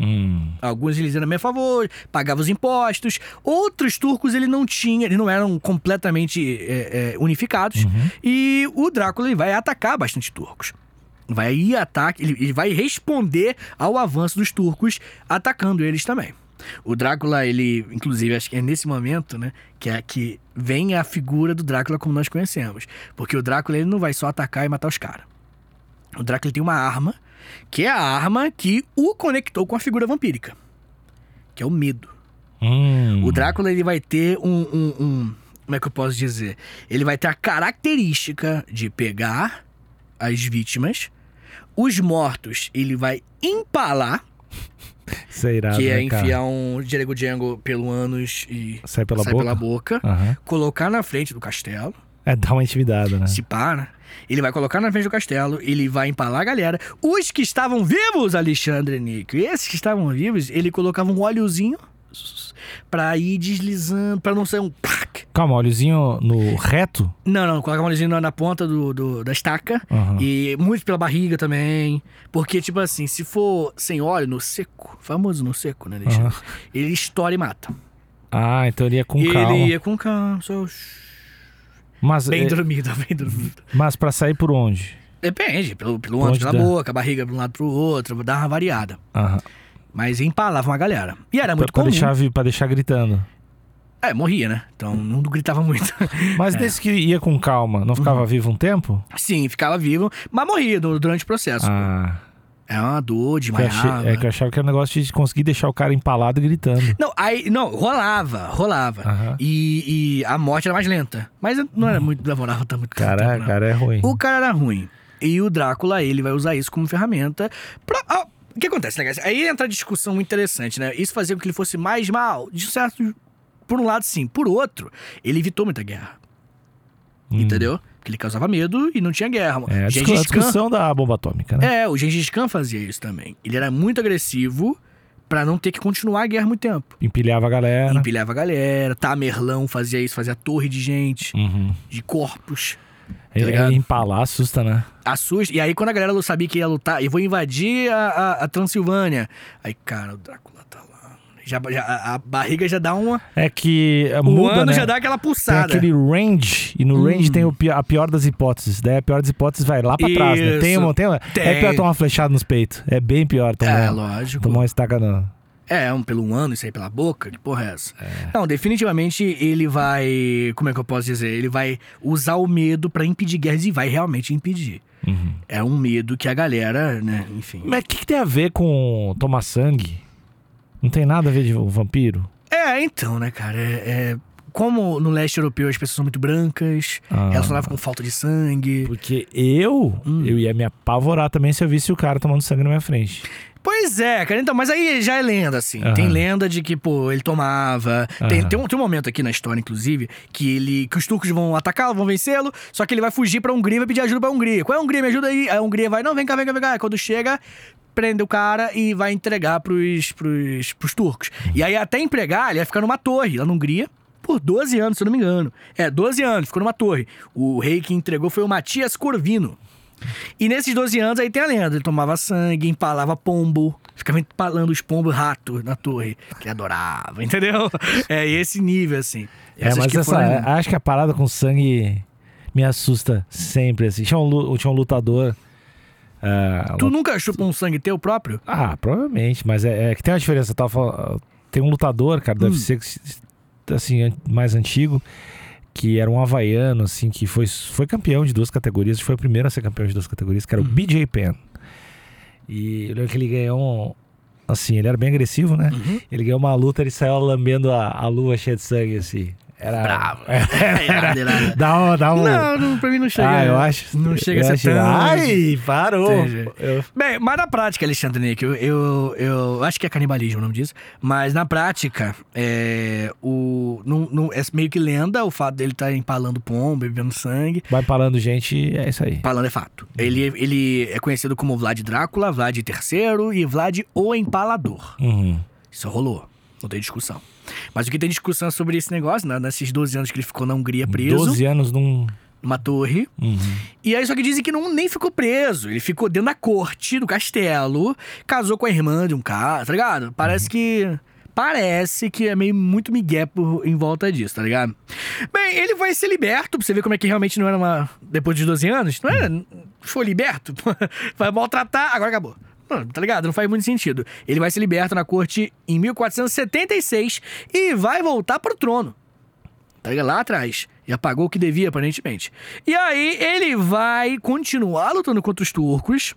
Hum. Alguns eles eram a meu favor, pagavam os impostos. Outros turcos ele não tinha, eles não eram completamente é, é, unificados. E o Drácula ele vai atacar bastante turcos. Vai ir ataque, ele, ele vai responder ao avanço dos turcos, atacando eles também. O Drácula, ele, inclusive, acho que é nesse momento, né, que é que vem a figura do Drácula como nós conhecemos. Porque o Drácula ele não vai só atacar e matar os caras. O Drácula tem uma arma, que é a arma que o conectou com a figura vampírica, que é o medo. Hum. O Drácula ele vai ter um, um- um- Como é que eu posso dizer? Ele vai ter a característica de pegar as vítimas, os mortos ele vai empalar, <laughs> é irado, que é né, cara? enfiar um Django Django pelo ânus e Sai pela sai boca? pela boca, Aham. colocar na frente do castelo, É, dá uma intimidada, né? se para. Ele vai colocar na frente do castelo, ele vai empalar a galera. Os que estavam vivos, Alexandre Nico, esses que estavam vivos, ele colocava um óleozinho pra ir deslizando, pra não ser um. pac. Calma, óleozinho no reto? Não, não, colocava um óleozinho na, na ponta do, do- da estaca. Aham. E muito pela barriga também. Porque, tipo assim, se for sem óleo, no seco, famoso no seco, né, Alexandre? Aham. Ele estoura e mata. Ah, então ele ia com ele calma. ia com calma, só. Mas, Bem é, dormido, <laughs> bem dormido. mas pra sair por onde? Depende, pelo, pelo pela dá? boca, a barriga de um lado pro outro, dá uma variada. Aham. Mas empalava uma galera. E era Pra, muito pra comum. deixar, vi- pra deixar gritando. É, morria, né? Então não gritava muito. <laughs> Mas É. desse que ia com calma, não Uhum. ficava vivo um tempo? Sim, ficava vivo, mas morria du- durante o processo. Ah, É uma dor, desmaiava. é que eu achava que era um negócio de conseguir deixar o cara empalado gritando. Não, aí, não, rolava, rolava. Aham. E, e a morte era mais lenta. Mas não era muito, demorava tão muito Caraca, cara, é ruim. O cara era ruim. E o Drácula, ele vai usar isso como ferramenta pra... ah, o que acontece, né, guys? Aí entra a discussão muito interessante, né? Isso fazia com que ele fosse mais mal, de certo... Por um lado, sim. Por outro, ele evitou muita guerra. Hum. Entendeu? Ele causava medo e não tinha guerra. É a discu- a Gengis Khan- discussão da bomba atômica, né? É, o Gengis Khan fazia isso também. Ele era muito agressivo pra não ter que continuar a guerra muito tempo. Empilhava a galera. Empilhava a galera, Tamerlão fazia isso, fazia torre de gente, Uhum. de corpos. Ele- ligado? empalar assusta, né? Assusta. E aí, quando a galera sabia que ia lutar, eu vou invadir a, a- a Transilvânia. Aí, cara, o Drácula tá. Já, já- a, barriga já dá uma. É que é, O muda, ano né? já dá aquela Tem pulsada. aquele range, e no range tem o a pior das hipóteses. Daí a pior das hipóteses vai lá pra trás, né? Tem, Isso. uma- tem, uma- Tem. É pior tomar uma flechada nos peitos. É bem pior tomar, É, lógico. tomar uma estaca no... É, um pelo um ano, isso aí pela boca, que porra é essa? Não, definitivamente ele vai. Como é que eu posso dizer? Ele vai usar o medo pra impedir guerras e vai realmente impedir. Uhum. É um medo que a galera, né, enfim. Mas o que, que tem a ver com tomar sangue? Não tem nada a ver de vampiro? É, então, né, cara? É, é- Como no leste europeu as pessoas são muito brancas, Ah. elas falavam com falta de sangue. Porque eu, Hum. eu ia me apavorar também se eu visse o cara tomando sangue na minha frente. Pois é, cara. Então, mas aí já é lenda, assim. Aham. Tem lenda de que, pô, ele tomava. Tem, Aham. tem, um, tem um momento aqui na história, inclusive, que ele. que os turcos vão atacá-lo, vão vencê-lo, só que ele vai fugir pra Hungria e vai pedir ajuda pra Hungria. Qual é a Hungria? Me ajuda aí. A Hungria vai, não, vem cá, vem cá, vem cá. Aí Quando chega. Prende o cara e vai entregar pros, pros, pros turcos. E aí, até empregar, ele vai ficar numa torre lá na Hungria por 12 anos, se eu não me engano. É, 12 anos, ficou numa torre. O rei que entregou foi o Matias Corvino. E nesses 12 anos aí tem a lenda. Ele tomava sangue, empalava pombo, ficava empalando os pombos rato na torre. Que ele adorava, entendeu? É esse nível, assim. É, Essas mas que essa, foram- acho que a parada com sangue me assusta sempre, assim. Tinha um, tinha um lutador... ah, Tu nunca chupa um sangue teu próprio? Ah, provavelmente, mas é, é que tem uma diferença. Eu tava falando- tem um lutador, cara, Hum. deve ser assim, mais antigo, que era um havaiano, assim, que foi, foi campeão de duas categorias, foi o primeiro a ser campeão de duas categorias, que era o Uhum. BJ Penn. E eu lembro que ele ganhou um. Assim, ele era bem agressivo, né? Uhum. Ele ganhou uma luta, ele saiu lambendo a, a luva cheia de sangue, assim. Era. Bravo. <laughs> Era, irado. dá um. Dá um Não, não, pra mim não chega. ah, eu acho. Não chega a ser tão. Ai, parou. Eu- Bem, mas na prática, Alexandre Nick, eu, eu, eu acho que é canibalismo o nome disso, mas na prática, é, o, não, não- é meio que lenda o fato dele estar empalando pombo, bebendo sangue. Vai parando gente, é isso aí. Empalando é fato. Ele, ele é conhecido como Vlad Drácula, Vlad III e Vlad o Empalador. Uhum. Isso rolou, não tem discussão. Mas o que tem discussão sobre esse negócio, né? nesses 12 anos que ele ficou na Hungria preso, 12 anos num. numa torre. Uhum. E aí só que dizem que não, nem ficou preso. Ele ficou dentro da corte do castelo, casou com a irmã de um cara, tá ligado? Parece que. Parece que é meio muito migué por, em volta disso, tá ligado? Bem, ele vai ser liberto, pra você ver como é que realmente não era uma. Depois de 12 anos, não era. Foi liberto. <laughs> vai maltratar, agora acabou. Tá ligado? Não faz muito sentido. Ele vai ser liberto na corte em 1476 e vai voltar pro trono. Tá ligado? Lá atrás. Já pagou o que devia, aparentemente. E aí ele vai continuar lutando contra os turcos.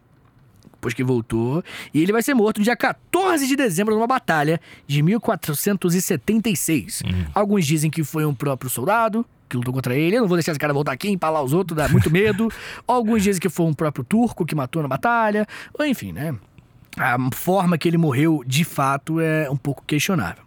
Depois que voltou. E ele vai ser morto dia 14 de dezembro numa batalha de 1476. Alguns dizem que foi um próprio soldado que lutou contra ele. Eu não vou deixar esse cara voltar aqui empalar os outros, dá muito <laughs> medo. Alguns dizem que foi um próprio turco que matou na batalha. Ou enfim, né? A forma que ele morreu, de fato, é um pouco questionável.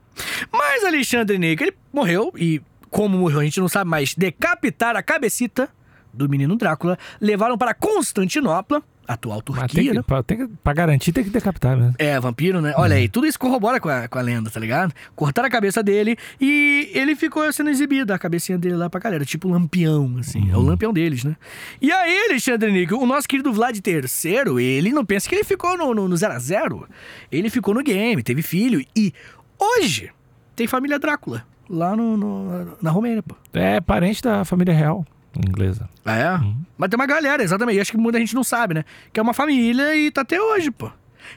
Mas Alexandre Nick, ele morreu e como morreu a gente não sabe, mas decapitaram a cabecita do menino Drácula, levaram para Constantinopla, atual Mas Turquia, tem que, né? pra, tem que- pra garantir, tem que decapitar mesmo. É, vampiro, né? Olha aí, tudo isso corrobora com a, com a lenda, tá ligado? Cortaram a cabeça dele e ele ficou sendo exibido, a cabecinha dele lá pra galera, tipo lampião, assim. É o lampião deles, né? E aí, Alexandre Nick, o nosso querido Vlad III, ele não pensa que ele ficou no 0 no, zero a 0 Ele ficou no game, teve filho e hoje tem família Drácula lá no, no- na Romênia, pô. É parente da família real inglesa. Ah, é? Mas tem uma galera, exatamente. E acho que muita gente não sabe, né? Que é uma família e tá até hoje, pô.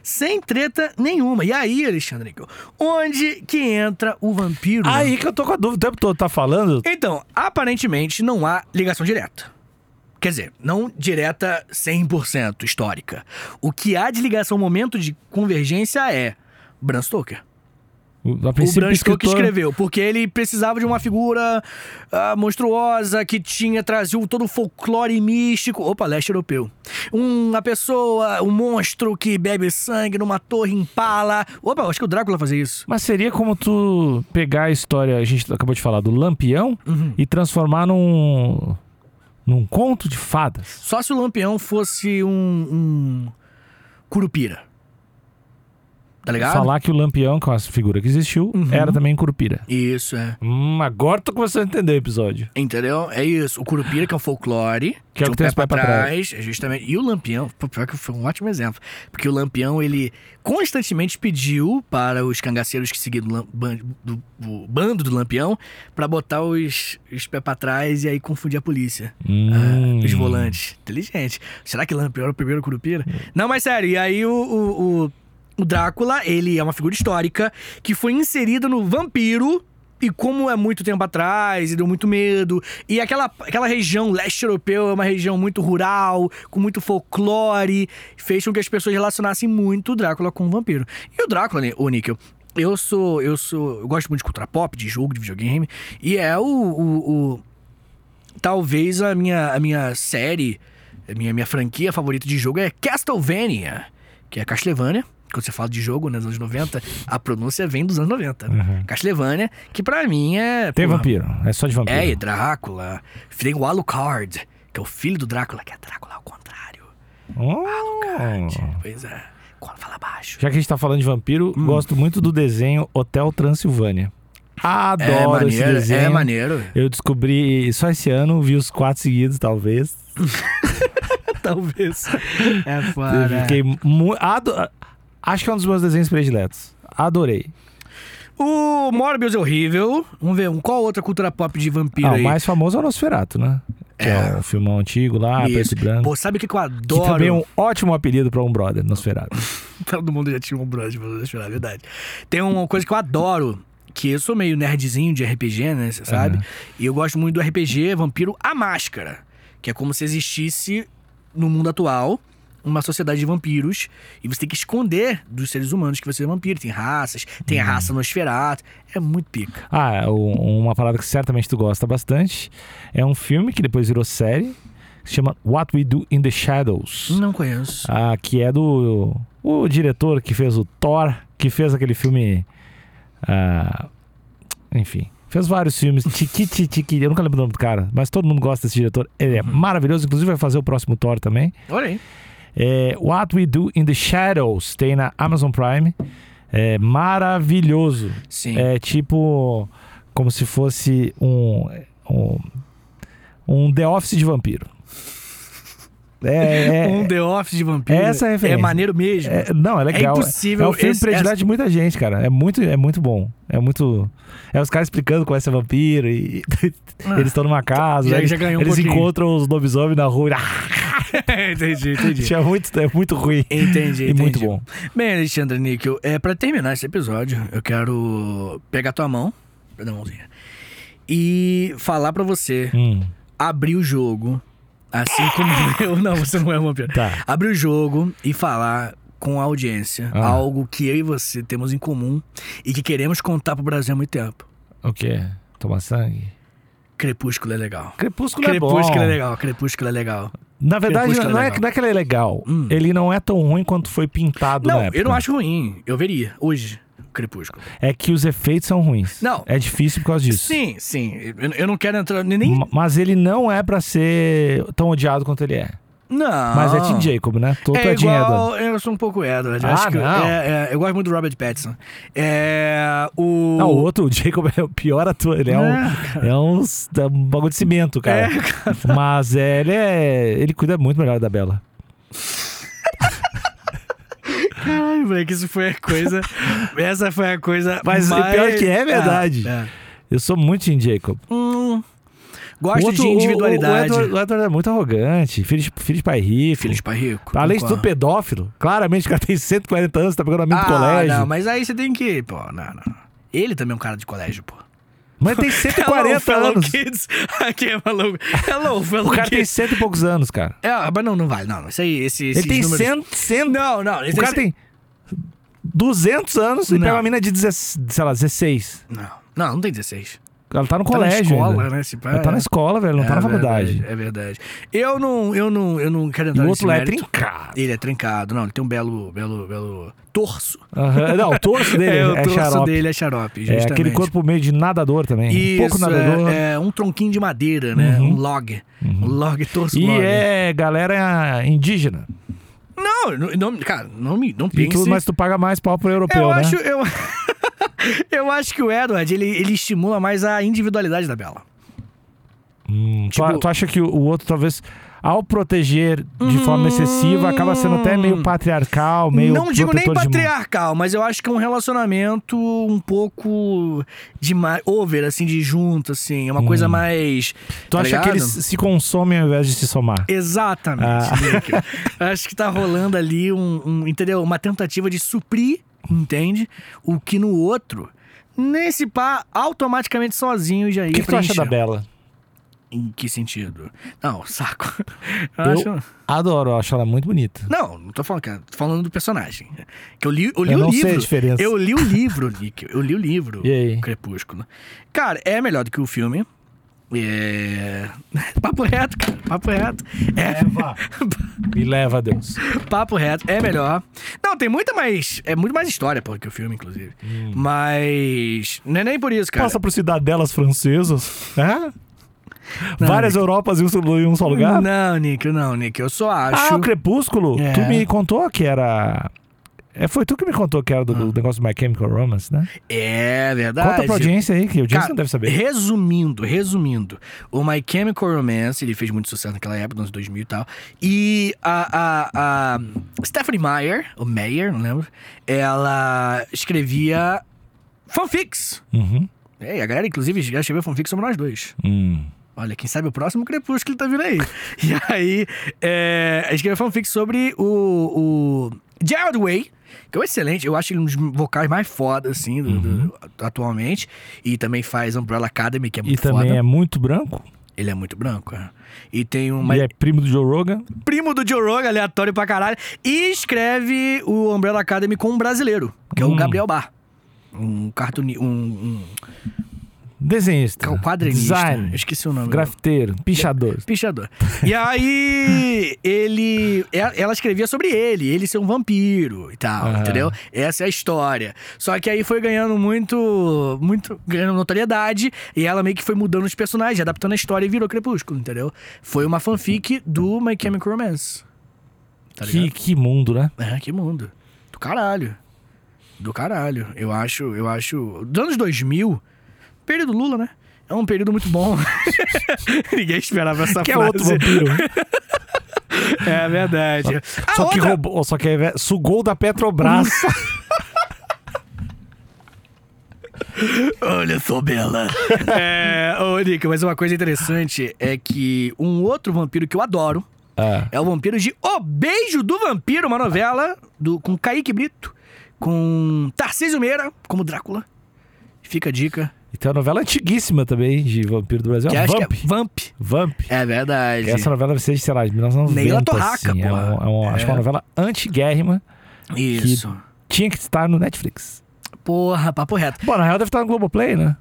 Sem treta nenhuma. E aí, Alexandre, onde que entra o vampiro? né? Aí que eu tô com a dúvida o tempo todo. Tá falando? Então, aparentemente não há ligação direta. Quer dizer, não direta 100% histórica. O que há de ligação, momento de convergência é Bram Stoker. A O Bram princípio, Stoker escritor- escreveu, porque ele precisava de uma figura ah, monstruosa que tinha trazido todo o folclore místico. Opa, leste europeu. Uma pessoa, um monstro que bebe sangue numa torre impala. Opa, acho que o Drácula fazia isso. Mas seria como tu pegar a história, a gente acabou de falar, do Lampião Uhum. e transformar num. num conto de fadas. Só se o Lampião fosse um, um curupira. Tá ligado? Falar que o Lampião, que é uma figura que existiu, Uhum. era também curupira. Isso, é. Hum, agora tô começando a entender o episódio. Entendeu? É isso. O Curupira, que é um folclore. Que é o que tem os pés pra trás. é justamente. E o Lampião, pô, pior que foi um ótimo exemplo. Porque o Lampião, ele constantemente pediu para os cangaceiros que seguiam do, do- do bando do Lampião pra botar os, os pés pra trás e aí confundir a polícia. Hum. Ah, os volantes. Inteligente. Será que Lampião era o primeiro Curupira? Não, mas sério, e aí o, o, o- o Drácula, ele é uma figura histórica que foi inserida no Vampiro. E como é muito tempo atrás, e deu muito medo. E aquela, aquela região leste europeu é uma região muito rural, com muito folclore, fez com que as pessoas relacionassem muito o Drácula com o vampiro. E o Drácula, né, ô Níquel, eu sou. Eu sou. Eu gosto muito de cultura pop, de jogo, de videogame. E é o- o- o talvez a minha, a minha série, a minha, minha franquia favorita de jogo é Castlevania, que é Castlevania, quando você fala de jogo, né, nos anos 90, a pronúncia vem dos anos 90. Uhum. Castlevania, que pra mim é. Tem porra, vampiro, é só de vampiro. É, e Drácula. Tem o Alucard, que é o filho do Drácula, que é Drácula ao contrário. Oh. Pois é. Quando fala baixo. Já que a gente tá falando de vampiro, Hum. gosto muito do desenho Hotel Transilvânia. Adoro é esse maneiro, desenho. é maneiro. Eu descobri só esse ano, vi os quatro seguidos, talvez. <laughs> Talvez. É Eu foda. fiquei mu- ado- Acho que é um dos meus desenhos prediletos. Adorei. O Morbius é horrível. Vamos ver, um- qual outra cultura pop de vampiro Ah, o aí? mais famoso é o Nosferatu, né? Que é, um filmão antigo lá, Isso. preto e branco. Pô, sabe o que, que eu Que adoro? também é um ótimo apelido pra um brother, Nosferatu. <laughs> Todo mundo já tinha um brother, deixa eu falar a verdade. Tem uma coisa que eu adoro, que eu sou meio nerdzinho de RPG, né, você sabe? Aham. E eu gosto muito do RPG Vampiro A Máscara, que é como se existisse no mundo atual uma sociedade de vampiros e você tem que esconder dos seres humanos que você é vampiro. Tem raças, tem Uhum. a raça Nosferatu. É muito pica. Ah, o- uma parada que certamente tu gosta bastante. É um filme que depois virou série. Que se chama What We Do in the Shadows. Não conheço. Ah, que é do. O diretor que fez o Thor, que fez aquele filme. ah, enfim. Fez vários filmes. Tiki Tiki. Eu nunca lembro o nome do cara, mas todo mundo gosta desse diretor. Ele é maravilhoso. Inclusive vai fazer o próximo Thor também. Olha aí. É, What We Do in the Shadows. Tem na Amazon Prime. É maravilhoso. Sim. É tipo. Como se fosse um. Um, um The Office de vampiro. É, é- <laughs> um The Office de vampiro. essa é a referência. É maneiro mesmo. é- não, é legal. impossível É um filme esse- predileto essa- de muita gente, cara. É muito, é muito bom. É muito. É os caras explicando como é ser vampiro e. Ah. eles estão numa casa. Já- eles já ganhou um eles pouquinho. encontram os lobisomens na rua. <laughs> <laughs> entendi, entendi. Tinha muito, é muito ruim. Entendi, E entendi. muito bom. Bem, Alexandre Níquel, é, pra terminar esse episódio, eu quero pegar tua mão, mãozinha, e falar pra você Hum, abrir o jogo, assim como eu. Não, você não é um vampiro. tá. Abrir o jogo e falar com a audiência Ah. algo que eu e você temos em comum e que queremos contar pro Brasil há muito tempo. O quê? Tomar sangue? Crepúsculo é legal. Crepúsculo, é bom. Crepúsculo é legal, Crepúsculo é legal. Na verdade, Crepúsculo é não é, legal. não é que ele é legal. Hum. Ele não é tão ruim quanto foi pintado Não, na época. eu não acho ruim. Eu veria, hoje, Crepúsculo. É que os efeitos são ruins. Não. É difícil por causa disso. Sim, sim. Eu, eu não quero entrar nem. Ma- Mas ele não é pra ser tão odiado quanto ele é. Não. Mas é Tim Jacob, né? É é Edward. igual, eu sou um pouco Edward. Eu Ah, acho que eu- não. é, é, eu gosto muito do Robert Pattinson. É, o... Não, o outro, o Jacob é o pior ator. Ele é, um, é um, é um bagulho de cimento, cara. É, cara. Mas é, ele é. Ele cuida muito melhor da Bela. Caralho, moleque, isso foi a coisa... <laughs> essa foi a coisa Mas mais... pior que é verdade. É, é. Eu sou muito Tim Jacob. Hum, gosto outro- de individualidade. O, o, Edward, o Edward é muito arrogante. Filho de, filho de pai rico. Filho de pai rico. Além de tudo, pedófilo. Claramente, o cara tem 140 anos, tá pegando amigo ah, do colégio. não, mas aí você tem que... Pô, não, não. Ele também é um cara de colégio, pô. Mas tem 140 <laughs> Hello, anos. kids. <laughs> Aqui é maluco. Hello, fellow O cara tem kids. cento e poucos anos, cara. É, mas não, não vale. Não, isso aí, esse, Ele tem números... 100, 100 Não, não. O cara tem 200 anos e Não. pega uma mina de, 16, sei lá, 16. Não, não, não tem 16. Ela tá no Tá na colégio escola, ainda. né? Tipo, Ela tá é- na escola, velho, não é tá na faculdade. Verdade, é verdade. Eu não, eu não, eu não quero E entrar o nesse outro lá é trincado. Ele é trincado, não, ele tem um belo, belo, belo torso. Aham. Não, o torso dele <laughs> é, é, o torso xarope. dele é xarope, É justamente. aquele corpo meio de nadador também. um pouco Isso, nadador. é, é um tronquinho de madeira, né? Uhum. Um log. Um log, torso E log. é galera indígena. Não, não, cara, não me, não E pense... tu, mas tu paga mais pau pro europeu, eu né? acho, eu... <laughs> eu acho que o Edward, ele, ele estimula mais a individualidade da Bela. Hum, tu- tipo- tu, acha que o, o outro, talvez, ao proteger de forma excessiva, acaba sendo até meio patriarcal, meio não digo nem de- patriarcal, mas eu acho que é um relacionamento um pouco demais, over, assim, de junto, assim. É uma coisa mais. Tu tá acha que ligado? eles se consomem ao invés de se somar? Exatamente, Ah. Acho que tá rolando ali um, um, entendeu? Uma tentativa de suprir, entende? O que no outro, nesse pá, automaticamente sozinho já ia O que, que tu acha da Bela? Em que sentido? Não, <laughs> saco. Eu Eu acho... adoro, eu acho ela muito bonita. Não, não tô falando, cara. Tô falando do personagem. Que eu li, eu li Eu o não livro. sei a diferença. Eu li o <laughs> livro, Nick. Eu li o livro. E aí? Crepúsculo. Cara, é melhor do que o filme. É... <laughs> Papo reto, cara. Papo reto. É, Leva. Me leva, Deus. papo reto. É melhor. Não, tem muita mais. É muito mais história, pô, que o filme, inclusive. Mas. Não é nem por isso, cara. Passa por cidadelas francesas. É? Várias Europas em um, em um só lugar? Não, Nick, não, Nick. Eu só acho. Ah, o Crepúsculo? É. Tu me contou que era. É, foi tu que me contou que era do, do negócio do My Chemical Romance, né? É verdade. Conta pra audiência aí, que a audiência Cara, não deve saber. Resumindo, resumindo, o My Chemical Romance, ele fez muito sucesso naquela época, nos anos 2000 e tal. E a, a, a Stephanie Meyer, ou Meyer, não lembro, ela escrevia fanfics. Uhum. É, a galera, inclusive, já escreveu fanfics sobre nós dois. Hum. Olha, quem sabe o próximo Crepúsculo tá vindo aí. <laughs> e aí, é, escreveu fanfic sobre o, o Gerard Way, que é um excelente. Eu acho ele um dos vocais mais foda, assim, do, do- atualmente. E também faz Umbrella Academy, que é E muito também foda. é muito branco. Ele é muito branco, é. E tem um E é primo do Joe Rogan. primo do Joe Rogan, aleatório pra caralho. E escreve o Umbrella Academy com um brasileiro, que é o Hum. Gabriel Bar. Um cartunista, um, Desenhista. um quadrinista. Eu Design. esqueci o nome. Grafiteiro. Pichador. Pichador. E aí, ele. Ela ela escrevia sobre ele, ele ser um vampiro e tal, Aham. entendeu? Essa é a história. Só que aí foi ganhando muito. muito ganhando notoriedade e ela meio que foi mudando os personagens, adaptando a história e virou Crepúsculo, entendeu? Foi uma fanfic do My Chemical Romance. Tá que, que mundo, né? É, que mundo. Do caralho. Do caralho. Eu acho, eu acho. Dos anos 2000, período Lula, né? É um período muito bom. <laughs> Ninguém esperava essa Que é frase. outro vampiro. <laughs> É verdade. Só que outra- roubou, só que é- sugou da Petrobras. <laughs> Olha só, Bela. é, ô, Nick, mas uma coisa interessante é que um outro vampiro que eu adoro Ah, é o vampiro de O Beijo do Vampiro, uma novela do, com Kaique Brito, com Tarcísio Meira como Drácula. Fica a dica. E tem uma novela antiguíssima também de vampiro do Brasil. Que é Vamp. que é Vamp. Vamp. É verdade. Que essa novela deve ser de, sei lá, de 1990. Neila Torraca, assim. É, porra. um- é um- Acho que é uma novela antiguérrima. Isso. Tinha que estar no Netflix. Porra, papo reto. Bom, na real deve estar no Globoplay, né?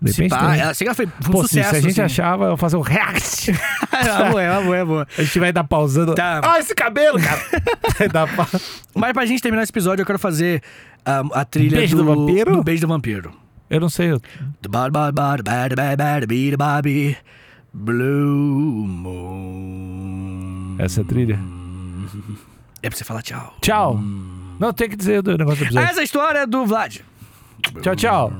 De Se pá, tem. ela chega foi, um Pô, sucesso. se a gente assim. achava, eu fazer um react. <laughs> é boa, é boa, é boa. A gente vai dar pausando. Tá. Ah, esse cabelo, cara! <laughs> Pa... Mas pra gente terminar esse episódio, eu quero fazer a, a trilha Beijo do vampiro? do Beijo do Vampiro. Eu não sei. Eu... Essa é a trilha? É pra você falar tchau. Tchau. Não, tem que dizer o negócio do episódio. Essa é a história do Vlad. Tchau, tchau.